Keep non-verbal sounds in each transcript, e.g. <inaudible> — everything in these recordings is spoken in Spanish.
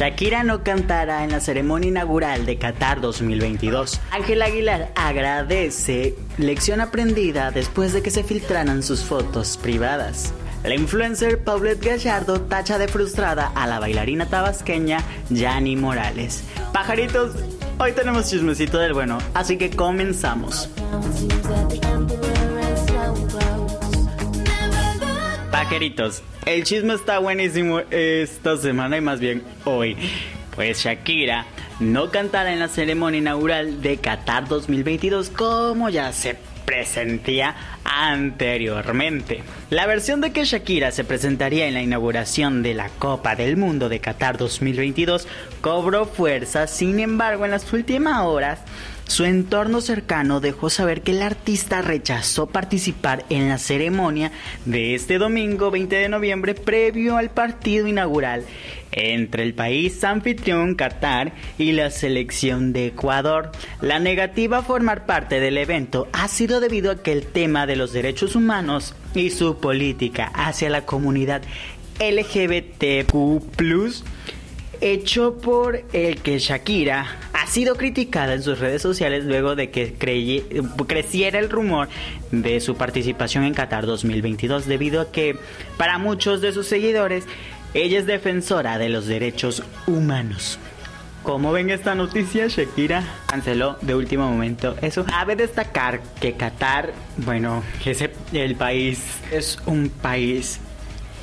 Shakira no cantará en la ceremonia inaugural de Qatar 2022. Ángel Aguilar agradece lección aprendida después de que se filtraran sus fotos privadas. La influencer Paulette Gallardo tacha de frustrada a la bailarina tabasqueña Yani Morales. Pajaritos, hoy tenemos chismecito del bueno, así que comenzamos. El chisme está buenísimo esta semana y más bien hoy. Pues Shakira no cantará en la ceremonia inaugural de Qatar 2022 como ya se presentía anteriormente. La versión de que Shakira se presentaría en la inauguración de la Copa del Mundo de Qatar 2022 cobró fuerza, sin embargo en las últimas horas su entorno cercano dejó saber que el artista rechazó participar en la ceremonia de este domingo 20 de noviembre previo al partido inaugural entre el país anfitrión Qatar y la selección de Ecuador. La negativa a formar parte del evento ha sido debido a que el tema de los derechos humanos y su política hacia la comunidad LGBTQ hecho por el que Shakira ha sido criticada en sus redes sociales luego de que creciera el rumor de su participación en Qatar 2022 debido a que para muchos de sus seguidores ella es defensora de los derechos humanos. Como ven esta noticia, Shakira canceló de último momento eso. Cabe destacar que Qatar, bueno, ese, el país es un país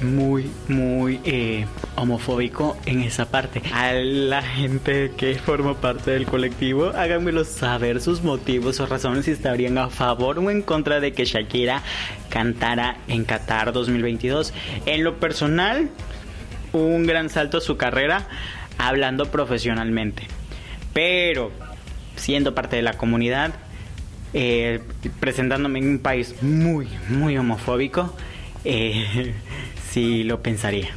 muy, muy eh, homofóbico en esa parte. A la gente que forma parte del colectivo, háganmelo saber sus motivos o razones si estarían a favor o en contra de que Shakira cantara en Qatar 2022. En lo personal, un gran salto a su carrera hablando profesionalmente. Pero siendo parte de la comunidad, eh, presentándome en un país muy, muy homofóbico, eh, <laughs> sí lo pensaría.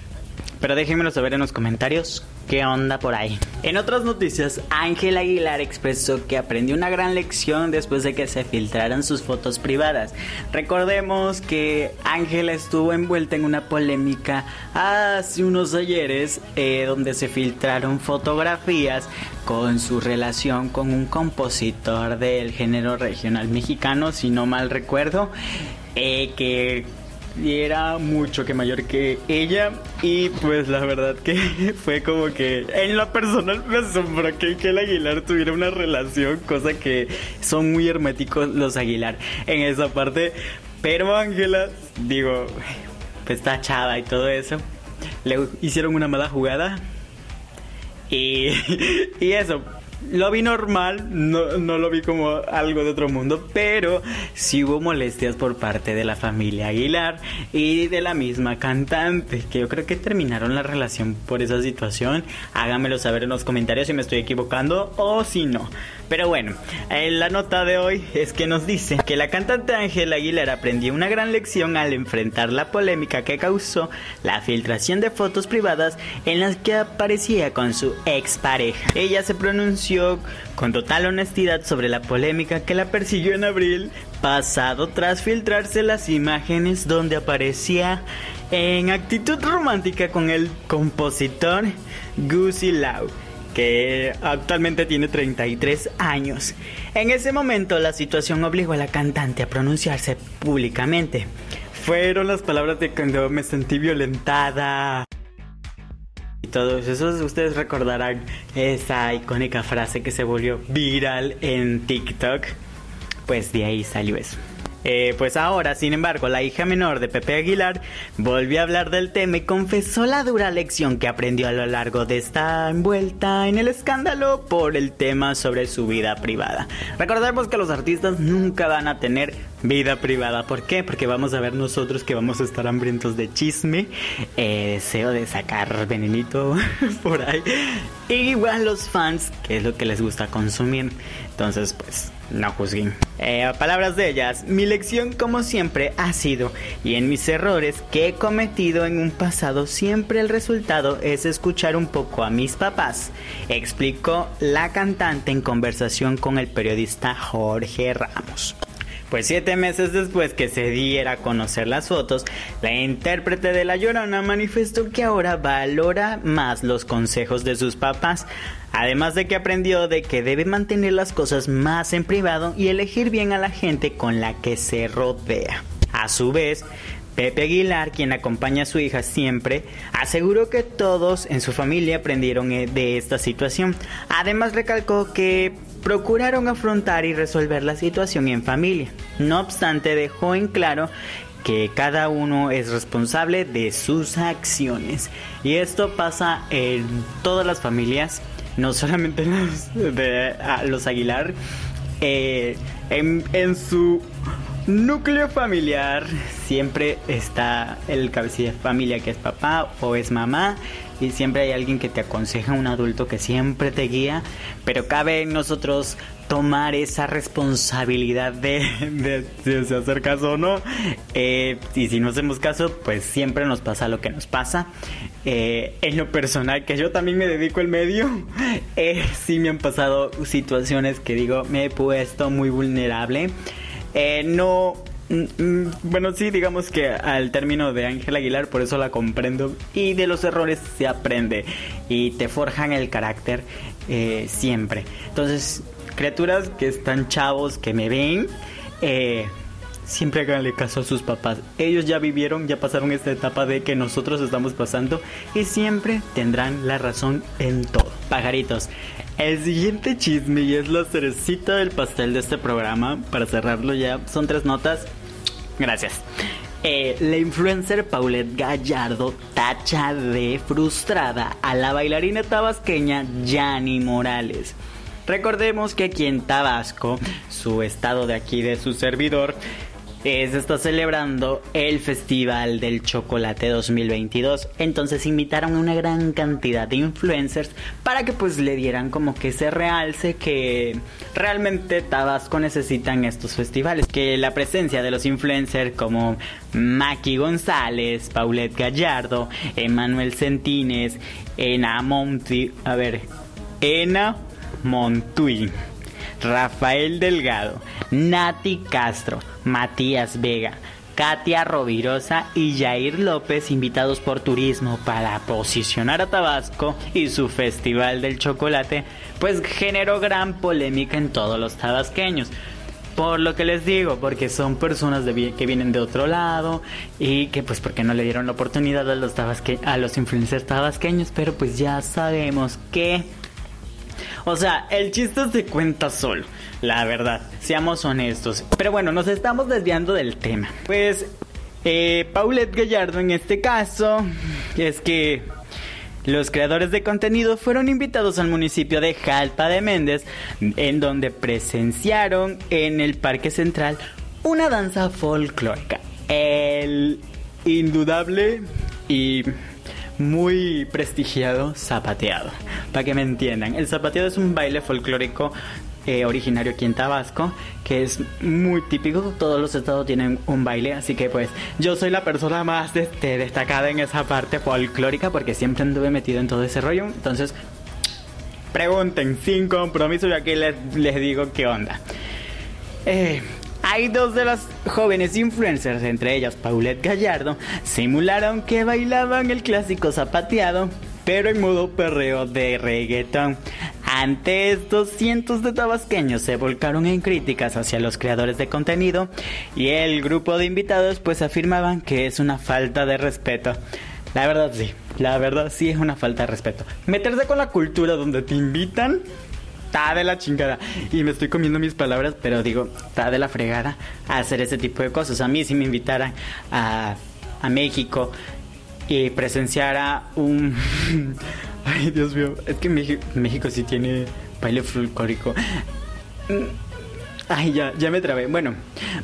Pero déjenmelo saber en los comentarios qué onda por ahí. En otras noticias, Ángel Aguilar expresó que aprendió una gran lección después de que se filtraran sus fotos privadas. Recordemos que Ángel estuvo envuelta en una polémica hace unos ayeres eh, donde se filtraron fotografías con su relación con un compositor del género regional mexicano, si no mal recuerdo, eh, que y era mucho que mayor que ella. Y pues la verdad que <laughs> fue como que en lo personal me asombró que, el Aguilar tuviera una relación, cosa que son muy herméticos los Aguilar en esa parte, pero Ángela, digo, pues está chava y todo eso, le hicieron una mala jugada. Y, <laughs> y eso, lo vi normal, no, no, lo vi como algo de otro mundo, pero sí hubo molestias por parte de la familia Aguilar y de la misma cantante, que yo creo que terminaron la relación por esa situación. Háganmelo saber en los comentarios si me estoy equivocando o si no. Pero bueno, la nota de hoy es que nos dice que la cantante Ángela Aguilar aprendió una gran lección al enfrentar la polémica que causó la filtración de fotos privadas en las que aparecía con su expareja. Ella se pronunció con total honestidad sobre la polémica que la persiguió en abril pasado tras filtrarse las imágenes donde aparecía en actitud romántica con el compositor Gucci Lau actualmente tiene 33 años. En ese momento la situación obligó a la cantante a pronunciarse públicamente. Fueron las palabras de cuando me sentí violentada. Y todos esos ustedes recordarán esa icónica frase que se volvió viral en TikTok. Pues de ahí salió eso. Eh, pues ahora, sin embargo, la hija menor de Pepe Aguilar volvió a hablar del tema y confesó la dura lección que aprendió a lo largo de esta envuelta en el escándalo por el tema sobre su vida privada. Recordemos que los artistas nunca van a tener vida privada. ¿Por qué? Porque vamos a ver nosotros que vamos a estar hambrientos de chisme, eh, deseo de sacar venenito <laughs> por ahí. Y igual los fans, que es lo que les gusta consumir. Entonces, pues no juzguen. Eh, palabras de ellas, mi lección como siempre ha sido, y en mis errores que he cometido en un pasado, siempre el resultado es escuchar un poco a mis papás, explicó la cantante en conversación con el periodista Jorge Ramos. Pues siete meses después que se diera a conocer las fotos, la intérprete de La Llorona manifestó que ahora valora más los consejos de sus papás, además de que aprendió de que debe mantener las cosas más en privado y elegir bien a la gente con la que se rodea. A su vez, Pepe Aguilar, quien acompaña a su hija siempre, aseguró que todos en su familia aprendieron eh, de esta situación. Además recalcó que procuraron afrontar y resolver la situación en familia. No obstante, dejó en claro que cada uno es responsable de sus acciones. Y esto pasa en todas las familias, no <laughs> solamente los, de, los Aguilar. Eh, en, en su núcleo familiar siempre está el cabecilla de familia que es papá o es mamá y siempre hay alguien que te aconseja, un adulto que siempre te guía, pero cabe nosotros tomar esa responsabilidad de, de, hacer caso o no. Eh, y si no hacemos caso, pues siempre nos pasa lo que nos pasa. Eh, en lo personal, que yo también me dedico al medio, eh, sí me han pasado situaciones que digo, me he puesto muy vulnerable. Eh, no. Mm, mm, bueno, sí, digamos que al término de Ángel Aguilar, por eso la comprendo. Y de los errores se aprende. Y te forjan el carácter eh, siempre. Entonces, criaturas que están chavos, que me ven, eh, siempre háganle caso a sus papás. Ellos ya vivieron, ya pasaron esta etapa de que nosotros estamos pasando y siempre tendrán la razón en todo. Pajaritos, el siguiente chisme y es la cerecita del pastel de este programa, para cerrarlo ya, son tres notas. Gracias. Eh, la influencer Paulette Gallardo tacha de frustrada a la bailarina tabasqueña Yani Morales. Recordemos que aquí en Tabasco, su estado de aquí de su servidor, se está celebrando el Festival del Chocolate 2022. Entonces invitaron a una gran cantidad de influencers para que pues le dieran como que ese realce que realmente Tabasco necesitan estos festivales. Que la presencia de los influencers como Maki González, Paulette Gallardo, Emanuel Centines, Ena Monti, a ver, Ena Montuy Rafael Delgado, Nati Castro, Matías Vega, Katia Rovirosa y Jair López invitados por turismo para posicionar a Tabasco y su Festival del Chocolate, pues generó gran polémica en todos los tabasqueños. Por lo que les digo, porque son personas que vienen de otro lado y que pues porque no le dieron la oportunidad a los, a los influencers tabasqueños, pero pues ya sabemos que o sea, el chiste se cuenta solo, la verdad, seamos honestos. Pero bueno, nos estamos desviando del tema. Pues, eh, Paulette Gallardo en este caso, es que los creadores de contenido fueron invitados al municipio de Jalpa de Méndez, en donde presenciaron en el Parque Central una danza folclórica. El indudable y muy prestigiado zapateado. Para que me entiendan, el zapateado es un baile folclórico eh, originario aquí en Tabasco, que es muy típico, todos los estados tienen un baile, así que pues yo soy la persona más destacada en esa parte folclórica porque siempre anduve metido en todo ese rollo, entonces pregunten sin compromiso y aquí les, les digo qué onda. Eh, hay dos de las jóvenes influencers, entre ellas Paulette Gallardo, simularon que bailaban el clásico zapateado, pero en modo perreo de reggaeton. Ante estos cientos de tabasqueños se volcaron en críticas hacia los creadores de contenido y el grupo de invitados pues afirmaban que es una falta de respeto. La verdad sí, la verdad sí es una falta de respeto. Meterse con la cultura donde te invitan está de la chingada. Y me estoy comiendo mis palabras, pero digo, está de la fregada hacer ese tipo de cosas. A mí si me invitaran a, a México y presenciara un... <laughs> Ay, Dios mío, es que México, México sí tiene baile folclórico. Ay, ya, ya me trabé. Bueno,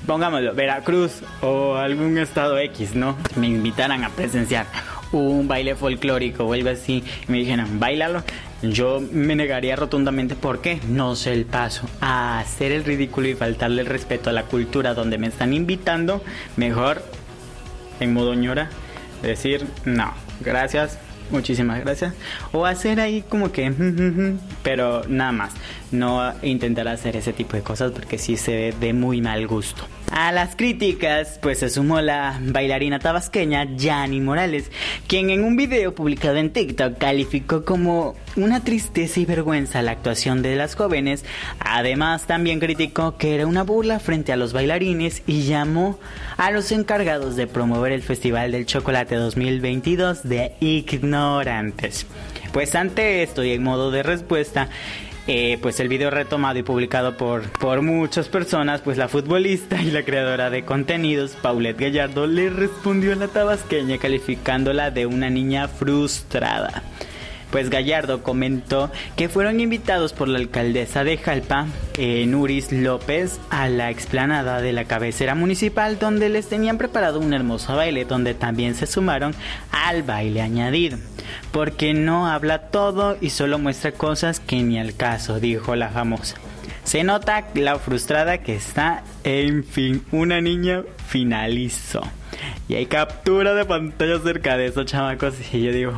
pongámoslo, Veracruz o algún estado X, ¿no? Me invitaran a presenciar un baile folclórico o algo así y me dijeran, bailalo, yo me negaría rotundamente porque no sé el paso a hacer el ridículo y faltarle el respeto a la cultura donde me están invitando. Mejor, en modo ñora, decir no, gracias, muchísimas gracias. O hacer ahí como que, pero nada más. No intentar hacer ese tipo de cosas porque sí se ve de muy mal gusto. A las críticas, pues se sumó la bailarina tabasqueña Yani Morales, quien en un video publicado en TikTok calificó como una tristeza y vergüenza la actuación de las jóvenes. Además, también criticó que era una burla frente a los bailarines y llamó a los encargados de promover el Festival del Chocolate 2022 de ignorantes. Pues ante esto y en modo de respuesta, eh, pues el video retomado y publicado por, por muchas personas, pues la futbolista y la creadora de contenidos, Paulette Gallardo, le respondió a la tabasqueña calificándola de una niña frustrada. Pues Gallardo comentó que fueron invitados por la alcaldesa de Jalpa, eh, Nuris López, a la explanada de la cabecera municipal donde les tenían preparado un hermoso baile donde también se sumaron al baile añadido. Porque no habla todo y solo muestra cosas que ni al caso, dijo la famosa. Se nota la frustrada que está, en fin, una niña finalizó. Y hay captura de pantalla cerca de esos chamacos y yo digo,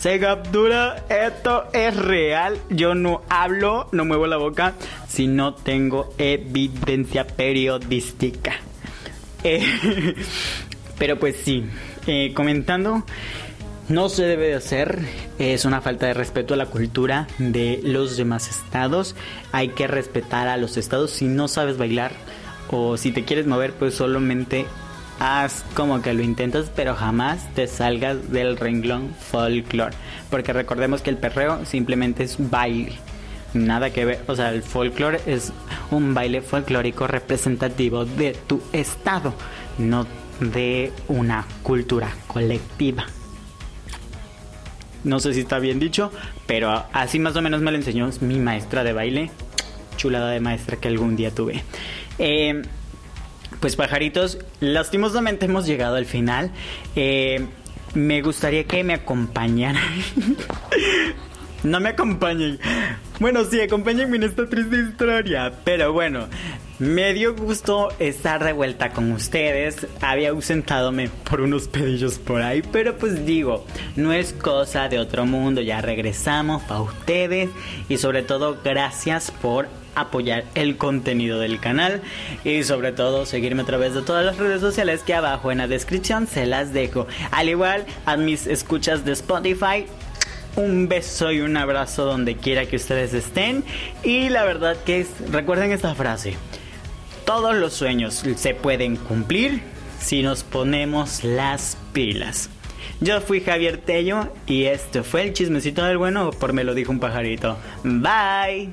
se captura, esto es real. Yo no hablo, no muevo la boca si no tengo evidencia periodística. <laughs> Eh, pero pues sí, eh, comentando, no se debe de hacer, es una falta de respeto a la cultura de los demás estados. Hay que respetar a los estados. Si no sabes bailar o si te quieres mover, pues solamente haz como que lo intentas, pero jamás te salgas del renglón folclore. Porque recordemos que el perreo simplemente es baile. Nada que ver, o sea, el folclore es un baile folclórico representativo de tu estado, no de una cultura colectiva. No sé si está bien dicho, pero así más o menos me lo enseñó mi maestra de baile. Chulada de maestra que algún día tuve. Eh, pues pajaritos, lastimosamente hemos llegado al final. Eh, me gustaría que me acompañaran. <laughs> no me acompañen. Bueno, sí, acompáñenme en esta triste historia. Pero bueno, me dio gusto estar de vuelta con ustedes. Había ausentadome por unos pedillos por ahí. Pero pues digo, no es cosa de otro mundo. Ya regresamos para ustedes. Y sobre todo, gracias por apoyar el contenido del canal y sobre todo seguirme a través de todas las redes sociales que abajo en la descripción se las dejo. Al igual a mis escuchas de Spotify. Un beso y un abrazo donde quiera que ustedes estén. Y la verdad que es, recuerden esta frase. Todos los sueños se pueden cumplir si nos ponemos las pilas. Yo fui Javier Tello y esto fue el chismecito del bueno por me lo dijo un pajarito. Bye.